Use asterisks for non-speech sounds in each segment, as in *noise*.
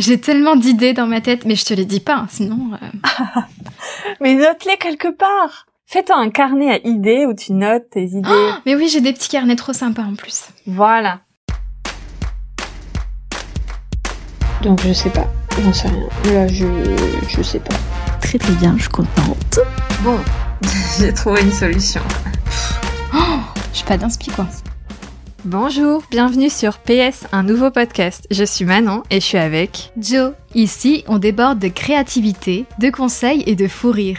J'ai tellement d'idées dans ma tête, mais je te les dis pas, sinon. euh, *laughs* Mais note-les quelque part. Fais-toi un carnet à idées où tu notes tes idées. Mais oui, j'ai des petits carnets trop sympas en plus. voilà. Donc je sais pas, j'en sais rien. Là, je, je sais pas. Très très bien, je suis contente. Bon, *laughs* j'ai trouvé une solution. Je suis pas d'inspi quoi. Bonjour, bienvenue sur PS, un nouveau podcast. Je suis Manon et je suis avec. Joe, ici on déborde de créativité, de conseils et de fou rire.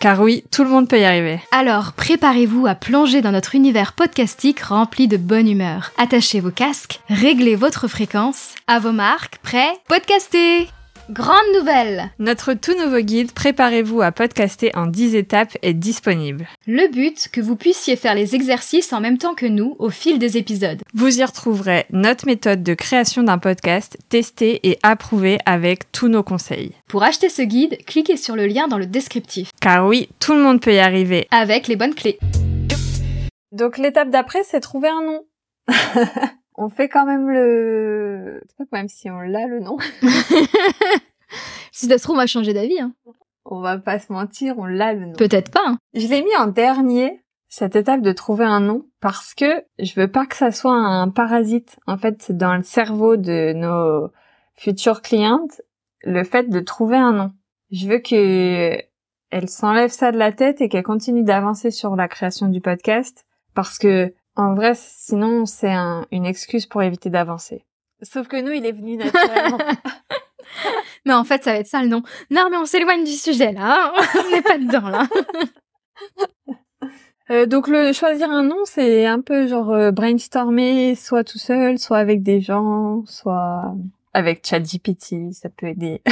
Car oui, tout le monde peut y arriver. alors préparez-vous à plonger dans notre univers podcastique rempli de bonne humeur. Attachez vos casques, réglez votre fréquence. À vos marques, prêts? Podcastez Grande nouvelle Notre tout nouveau guide Préparez-vous à podcaster en 10 étapes est disponible. Le but, que vous puissiez faire les exercices en même temps que nous au fil des épisodes. Vous y retrouverez notre méthode de création d'un podcast testée et approuvée avec tous nos conseils. Pour acheter ce guide, cliquez sur le lien dans le descriptif, Car oui, tout le monde peut y arriver. avec les bonnes clés. Donc l'étape d'après, c'est trouver un nom. *laughs* on fait quand même le... Même si on l'a le nom. *laughs* Si ça se trouve, on va changer d'avis. Hein. On va pas se mentir, on l'a le nom. Peut-être pas. hein. Je l'ai mis en dernier, cette étape de trouver un nom, parce que je veux pas que ça soit un parasite. En fait, c'est dans le cerveau de nos futures clientes, le fait de trouver un nom. Je veux que elle s'enlève ça de la tête et qu'elle continue d'avancer sur la création du podcast, parce que en vrai, sinon c'est un- une excuse pour éviter d'avancer. Sauf que nous, il est venu naturellement. *laughs* Mais en fait, ça va être ça le nom. Non, mais on s'éloigne du sujet là. hein. *laughs* on n'est pas dedans là. *laughs* Euh, donc le choisir un nom, c'est un peu genre euh, brainstormer, soit tout seul, soit avec des gens, soit avec ChatGPT, ça peut aider.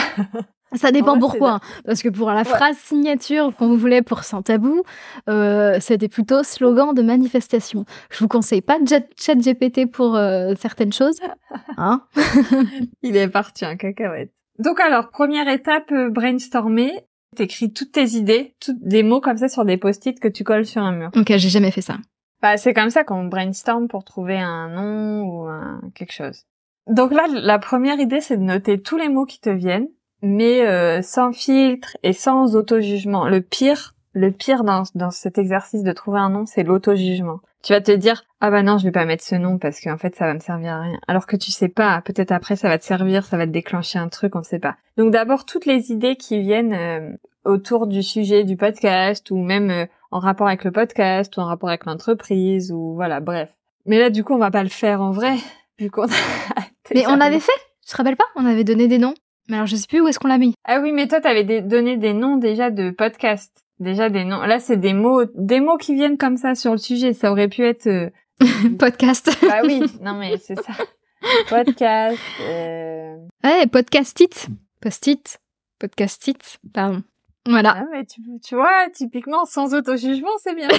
Ça dépend Ouais, pourquoi. hein. Parce que pour la phrase signature qu'on voulait pour Sans Tabou, euh, c'était plutôt slogan de manifestation. Je vous conseille pas de Chat- ChatGPT pour euh, certaines choses. *laughs* Hein *laughs* Il est parti en cacahuète. Donc alors, première étape, euh, brainstormer. T'écris toutes tes idées, toutes des mots comme ça sur des post-it que tu colles sur un mur. ok, j'ai jamais fait ça. Bah, c'est comme ça qu'on brainstorm pour trouver un nom ou un quelque chose. Donc là, la première idée, c'est de noter tous les mots qui te viennent, mais euh, sans filtre et sans auto-jugement. Le pire, le pire dans, dans cet exercice de trouver un nom, c'est l'auto-jugement. Tu vas te dire, ah bah non, je vais pas mettre ce nom parce qu'en fait, ça va me servir à rien. Alors que tu sais pas, peut-être après, ça va te servir, ça va te déclencher un truc, on sait pas. Donc d'abord, toutes les idées qui viennent euh, autour du sujet du podcast ou même euh, en rapport avec le podcast ou en rapport avec l'entreprise ou voilà, bref. Mais là, du coup, on va pas le faire en vrai, vu qu'on a... *laughs* Mais on avait fait Tu te rappelles pas? On avait donné des noms. Mais alors je sais plus où est-ce qu'on l'a mis. Ah oui, mais toi, t'avais des- donné des noms déjà de podcasts. Déjà des noms. Là, c'est des mots, des mots qui viennent comme ça sur le sujet. Ça aurait pu être... euh, *laughs* Podcast. Bah oui, non mais c'est ça. *laughs* Podcast... Euh... ouais, podcast-it. Post-it. Podcast-it. Pardon. Voilà. Ah, mais tu, tu vois, typiquement, sans auto-jugement, c'est bien. *laughs*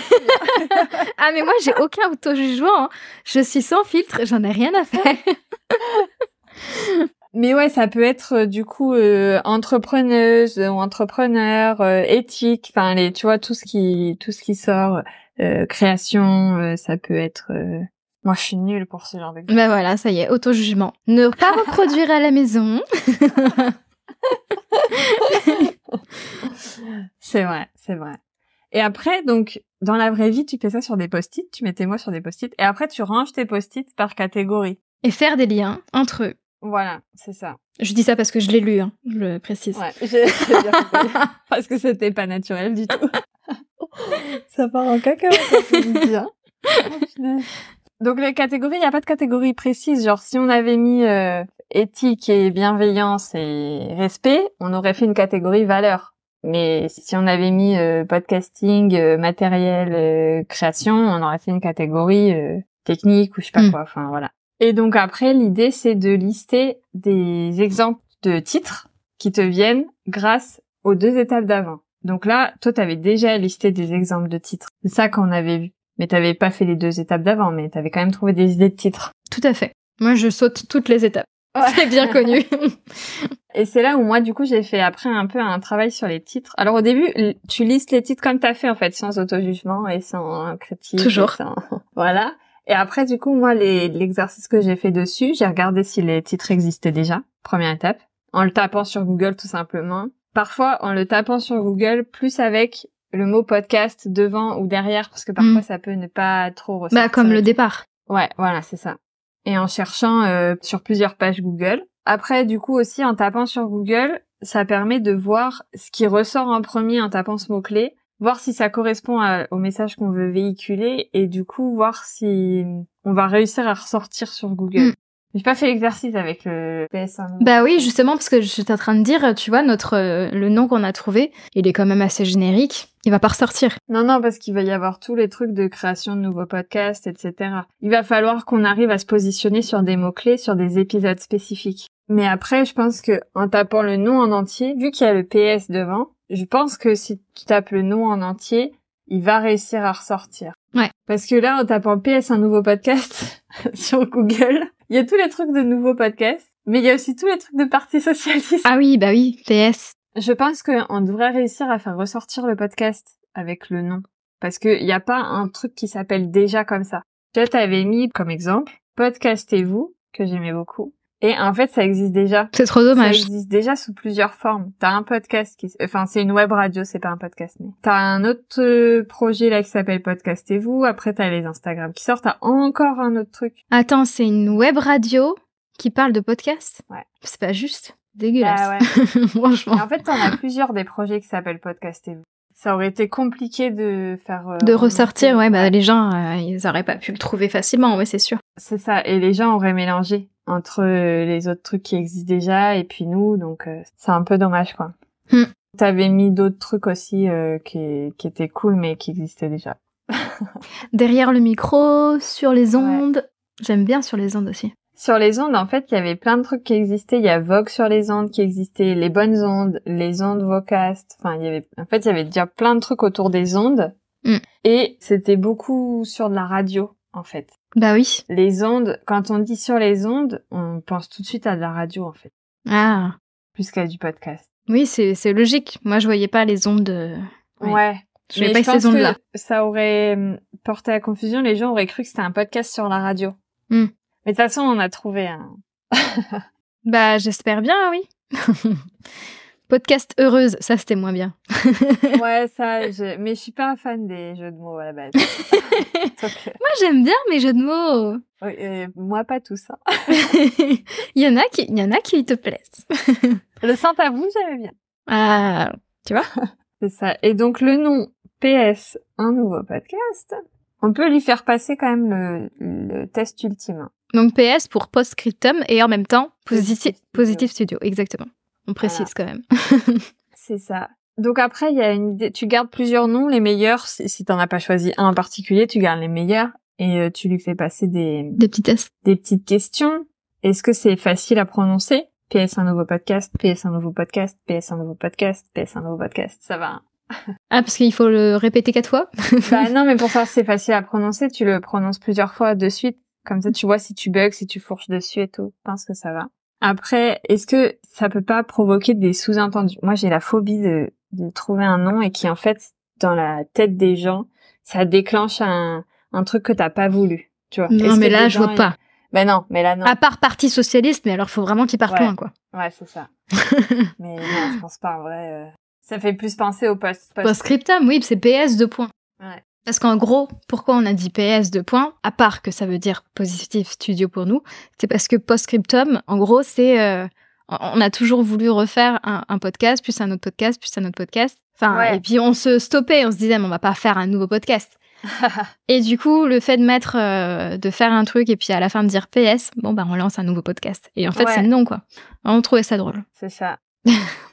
Ah mais moi j'ai aucun auto-jugement. hein. Je suis sans filtre, j'en ai rien à faire. Mais ouais, ça peut être euh, du coup euh, entrepreneuse ou entrepreneur, euh, éthique, enfin les, tu vois tout ce qui tout ce qui sort, euh, création, euh, ça peut être. euh, Moi, je suis nulle pour ce genre d'exemple. Ben voilà, ça y est, auto-jugement. Ne pas *laughs* reproduire à la maison. *laughs* C'est vrai, c'est vrai. Et après, donc dans la vraie vie, tu fais ça sur des post-it, tu mets tes mots sur des post-it, et après tu ranges tes post-it par catégorie. Et faire des liens entre eux. Voilà, c'est ça. Je dis ça parce que je l'ai lu, hein, je le précise. Ouais, j'ai bien. *laughs* Parce que c'était pas naturel du tout. *laughs* ça part en cacahuète, ça bien. Oh. Donc les catégories, il n'y a pas de catégorie précise. Genre si on avait mis euh, éthique et bienveillance et respect, on aurait fait une catégorie valeur. Mais si on avait mis euh, podcasting, euh, matériel, euh, création, on aurait fait une catégorie euh, technique ou je sais pas Mm. quoi. Enfin voilà. Et donc après, l'idée c'est de lister des exemples de titres qui te viennent grâce aux deux étapes d'avant. Donc là, toi, t'avais déjà listé des exemples de titres. C'est ça qu'on avait vu. Mais t'avais pas fait les deux étapes d'avant, mais t'avais quand même trouvé des idées de titres. Tout à fait. Moi, je saute toutes les étapes. C'est bien connu. *laughs* Et c'est là où moi, du coup, j'ai fait après un peu un travail sur les titres. Alors au début, tu listes les titres comme t'as fait en fait, sans auto-jugement et sans critique. Toujours. sans- *laughs* voilà. Et après, du coup, moi, l'exercice que j'ai fait dessus, j'ai regardé si les titres existaient déjà. Première étape. En le tapant sur Google, tout simplement. Parfois, en le tapant sur Google, plus avec le mot podcast devant ou derrière, parce que parfois, Mm. ça peut ne pas trop ressortir. bah, comme le départ. Ouais, voilà, c'est ça. Et en cherchant euh, sur plusieurs pages Google. Après, du coup, aussi en tapant sur Google, ça permet de voir ce qui ressort en premier en tapant ce mot-clé, voir si ça correspond à- au message qu'on veut véhiculer et du coup voir si on va réussir à ressortir sur Google. Mm. J'ai pas fait l'exercice avec le PS1. Bah oui, justement, parce que j'étais en train de dire, tu vois, notre euh, le nom qu'on a trouvé, il est quand même assez générique. Il va pas ressortir. Non, non, parce qu'il va y avoir tous les trucs de création de nouveaux podcasts, etc. Il va falloir qu'on arrive à se positionner sur des mots-clés, sur des épisodes spécifiques. Mais après, je pense que en tapant le nom en entier, vu qu'il y a le PS devant, je pense que si tu tapes le nom en entier, il va réussir à ressortir. Ouais. Parce que là, en tapant PS un nouveau podcast *laughs* sur Google, il y a tous les trucs de nouveaux podcasts, mais il y a aussi tous les trucs de parti socialiste. Ah oui, bah oui, PS. Je pense qu'on devrait réussir à faire ressortir le podcast avec le nom. Parce qu'il n'y a pas un truc qui s'appelle déjà comme ça. Toi, t'avais mis comme exemple Podcastez-vous, que j'aimais beaucoup. Et en fait, ça existe déjà. C'est trop Ça dommage. existe déjà sous plusieurs formes. T'as un podcast qui, enfin, c'est une web radio, c'est pas un podcast, mais t'as un autre euh, projet là qui s'appelle Podcastez-vous. Après, t'as les Instagram qui sortent. T'as encore un autre truc. Attends, c'est une web radio qui parle de podcast? Ouais. C'est pas juste. Dégueulasse. Ah ouais. *laughs* Franchement. Et en fait, t'en as plusieurs des projets qui s'appellent Podcastez-vous. Ça aurait été compliqué de faire. euh, De ressortir, ouais, bah les gens, euh, ils auraient pas pu le trouver facilement, ouais, c'est sûr. C'est ça. Et les gens auraient mélangé entre euh, les autres trucs qui existent déjà et puis nous, donc euh, c'est un peu dommage, quoi. Hmm. T'avais mis d'autres trucs aussi euh, qui, qui étaient cool mais qui existaient déjà. *laughs* Derrière le micro, sur les ondes. J'aime bien sur les ondes aussi. Sur les ondes, en fait, il y avait plein de trucs qui existaient. Il y a Vogue sur les ondes qui existait, les bonnes ondes, les ondes Vocast. Enfin, il y avait, en fait, il y avait déjà plein de trucs autour des ondes. Hmm. Et c'était beaucoup sur de la radio, en fait. Bah oui. Les ondes, quand on dit sur les ondes, on pense tout de suite à de la radio, en fait. Ah. Plus qu'à du podcast. Oui, c'est logique. Moi, je voyais pas les ondes. euh, Ouais. Ouais. Je voyais pas je ces ondes-là. ça aurait hum, porté à confusion. Les gens auraient cru que c'était un podcast sur la radio. Hmm. Mais de toute façon, on a trouvé un. *laughs* Bah, j'espère bien, oui. *laughs* Podcast heureuse, ça c'était moins bien. *laughs* Ouais, ça. Je... Mais je suis pas fan des jeux de mots à la base. *laughs* Moi, j'aime bien mes jeux de mots. oui, euh, moi, pas tous. Hein. *laughs* il y en a qui, il y en a qui te plaisent. Le saint vous, j'aimais bien. Ah, C'est ça. Et donc le nom PS, un nouveau podcast. On peut lui faire passer quand même le, le test ultime. donc PS pour postscriptum et en même temps Positive positif studio, exactement. On précise quand même. *laughs* C'est ça. Donc après, il y a une idée. Tu gardes plusieurs noms, les meilleurs. Si, t'en as pas choisi un en particulier, tu gardes les meilleurs et euh, tu lui fais passer des, Des petits tests. des petites questions. Est-ce que c'est facile à prononcer? PS un nouveau podcast, PS un nouveau podcast, PS un nouveau podcast, PS un nouveau podcast. Ça va. hein. *laughs* Ah, parce qu'il faut le répéter quatre fois? bah *laughs* non, mais pour savoir si c'est facile à prononcer, tu le prononces plusieurs fois de suite. Comme ça, tu vois si tu bugs, si tu fourches dessus et tout. Je pense que ça va. Après, est-ce que ça peut pas provoquer des sous-entendus? Moi, j'ai la phobie de, de trouver un nom et qui, en fait, dans la tête des gens, ça déclenche un, un truc que t'as pas voulu. Tu vois Non, mais là, je vois pas. Ben non, mais là, non. À part Parti Socialiste, mais alors faut vraiment qu'il parte Ouais. loin, quoi. Ouais, c'est ça. *laughs* mais non, je pense pas, en vrai. euh, Ça fait plus penser au post. post- Postscriptum, oui, c'est PS deux points. Ouais. Parce qu'en gros, pourquoi on a dit PS deux points, à part que ça veut dire Positive Studio pour nous, c'est parce que postscriptum, en gros, c'est... euh, on a toujours voulu refaire un, un podcast, plus un autre podcast, plus un autre podcast. Enfin, Ouais. et puis on se stoppait, on se disait, mais on va pas faire un nouveau podcast. *laughs* Et du coup, le fait de mettre, euh, de faire un truc et puis à la fin de dire PS, bon bah on lance un nouveau podcast. Et en fait, Ouais. c'est non quoi. On trouvait ça drôle. C'est ça.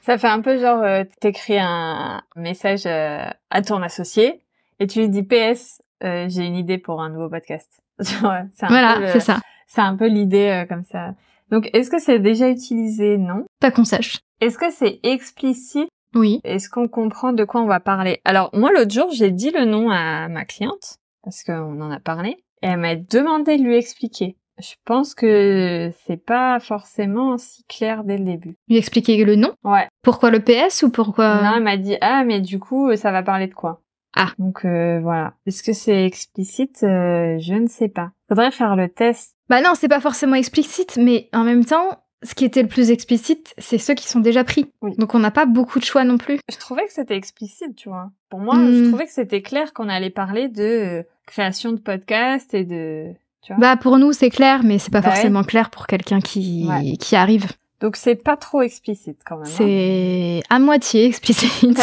ça fait un peu genre, euh, t'écris un message euh, à ton associé et tu lui dis PS, euh, j'ai une idée pour un nouveau podcast. *laughs* Un Voilà, c'est ça. C'est un peu l'idée euh, comme ça. Donc, est-ce que c'est déjà utilisé? Non. Pas qu'on sache. Est-ce que c'est explicite? Oui. Est-ce qu'on comprend de quoi on va parler? Alors moi l'autre jour j'ai dit le nom à ma cliente parce qu'on en a parlé et elle m'a demandé de lui expliquer. Je pense que c'est pas forcément si clair dès le début. Lui expliquer le nom? Ouais. Pourquoi le PS ou pourquoi Non, elle m'a dit ah mais du coup ça va parler de quoi? Ah. Donc euh, voilà. Est-ce que c'est explicite? Euh, Je ne sais pas. Faudrait faire le test. Bah non, c'est pas forcément explicite, mais en même temps, ce qui était le plus explicite, c'est ceux qui sont déjà pris. Oui. Donc on n'a pas beaucoup de choix non plus. Je trouvais que c'était explicite, tu vois. Pour moi, Hmm. je trouvais que c'était clair qu'on allait parler de euh, création de podcast et de tu vois. Bah pour nous c'est clair, mais c'est pas Bah ouais. forcément clair pour quelqu'un qui Ouais. qui arrive. Donc c'est pas trop explicite quand même. hein. C'est à moitié explicite. *laughs*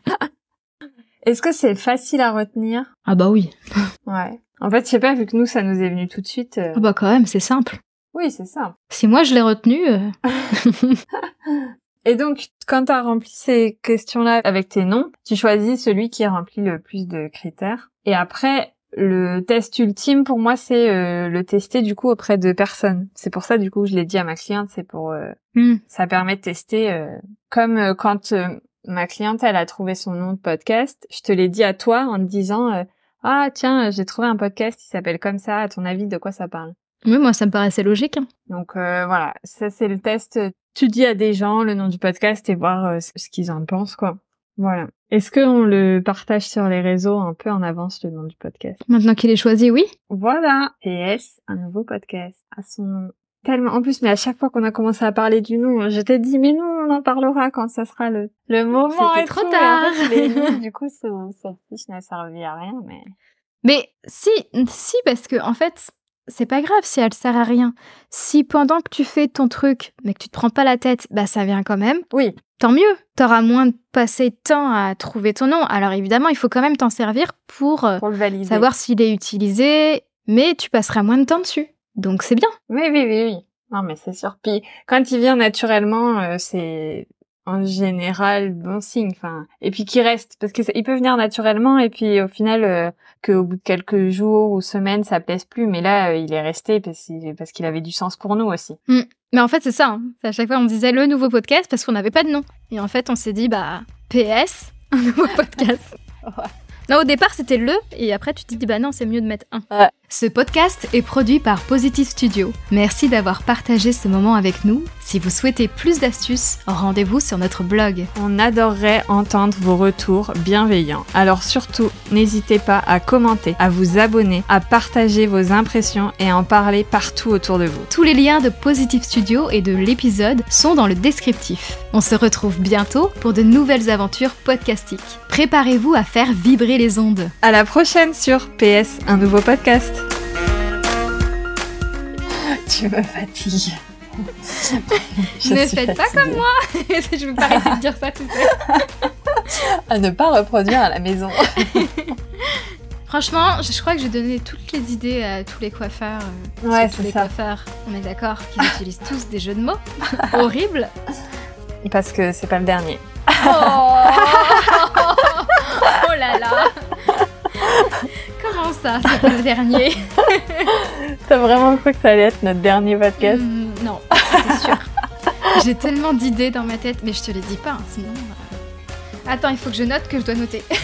*laughs* Est-ce que c'est facile à retenir? Ah bah oui. Ouais. En fait, je sais pas, vu que nous, ça nous est venu tout de suite. euh, Ah bah quand même, c'est simple. Oui, c'est ça. *laughs* Si moi je l'ai retenu, euh, Et donc, quand tu as rempli ces questions-là avec tes noms, tu choisis celui qui remplit le plus de critères. Et après, le test ultime, pour moi, c'est euh, le tester du coup auprès de personnes. C'est pour ça, du coup, je l'ai dit à ma cliente, c'est pour... euh, hmm, ça permet de tester. euh, comme quand ma cliente, elle a trouvé son nom de podcast, je te l'ai dit à toi en te disant... euh, ah tiens, j'ai trouvé un podcast qui s'appelle comme ça. À ton avis, de quoi ça parle? Oui moi ça me paraissait logique. hein. Donc euh, voilà, ça c'est le test. Tu dis à des gens le nom du podcast et voir euh, ce qu'ils en pensent, quoi. Voilà. Est-ce qu'on le partage sur les réseaux un peu en avance le nom du podcast? Maintenant qu'il est choisi, oui. Voilà. PS, un nouveau podcast à son nom. Tellement. En plus, mais à chaque fois qu'on a commencé à parler du nom, je t'ai dit, mais non, on en parlera quand ça sera le, le moment. C'était trop tout. Tard. en fait, mis, *laughs* du coup, ce- cette fiche n'a servi à rien, mais. Mais si, si, parce que en fait, c'est pas grave si elle sert à rien. Si pendant que tu fais ton truc, mais que tu te prends pas la tête, bah ça vient quand même. Oui. Tant mieux. T'auras moins de passer de temps à trouver ton nom. Alors évidemment, il faut quand même t'en servir pour euh, Pour le valider. savoir s'il est utilisé, mais tu passeras moins de temps dessus. Donc c'est bien. Oui, oui, oui, oui. Non, mais c'est sûr. Puis quand il vient naturellement, euh, c'est en général bon signe. Enfin, et puis qu'il reste, parce que ça- il peut venir naturellement, et puis au final, euh, qu'au bout de quelques jours ou semaines, ça plaise plus. Mais là, euh, il est resté parce qu'il parce qu'il avait du sens pour nous aussi. Mais en fait, c'est ça. hein. C'est À chaque fois, on disait le nouveau podcast parce qu'on n'avait pas de nom. Et en fait, on s'est dit, bah, PS, *laughs* un nouveau podcast. *laughs* Ouais. Non, au départ, c'était le, et après, tu te dis, bah non, c'est mieux de mettre un. Ouais. Ce podcast est produit par Positive Studio. Merci d'avoir partagé ce moment avec nous. Si vous souhaitez plus d'astuces, rendez-vous sur notre blog. On adorerait entendre vos retours bienveillants. Alors surtout, n'hésitez pas à commenter, à vous abonner, à partager vos impressions et à en parler partout autour de vous. Tous les liens de Positive Studio et de l'épisode sont dans le descriptif. On se retrouve bientôt pour de nouvelles aventures podcastiques. Préparez-vous à faire vibrer les ondes. À la prochaine sur PS, un nouveau podcast. Tu me fatigues. *laughs* Je ne faites pas comme moi *laughs* Je vais pas arrêter de dire ça tout seul. *laughs* À ne pas reproduire à la maison. Franchement, je je crois que j'ai donné toutes les idées à tous les coiffeurs. euh, Ouais, c'est les ça. coiffeurs. On est d'accord qu'ils utilisent tous des jeux de mots horribles. Parce que c'est pas le dernier. Oh, oh là là Comment ça C'est pas le dernier? T'as vraiment cru que ça allait être notre dernier podcast Hmm, Non, c'est sûr. *laughs* J'ai tellement d'idées dans ma tête, mais je te les dis pas, hein, sinon. euh. Attends, il faut que je note que je dois noter. *laughs*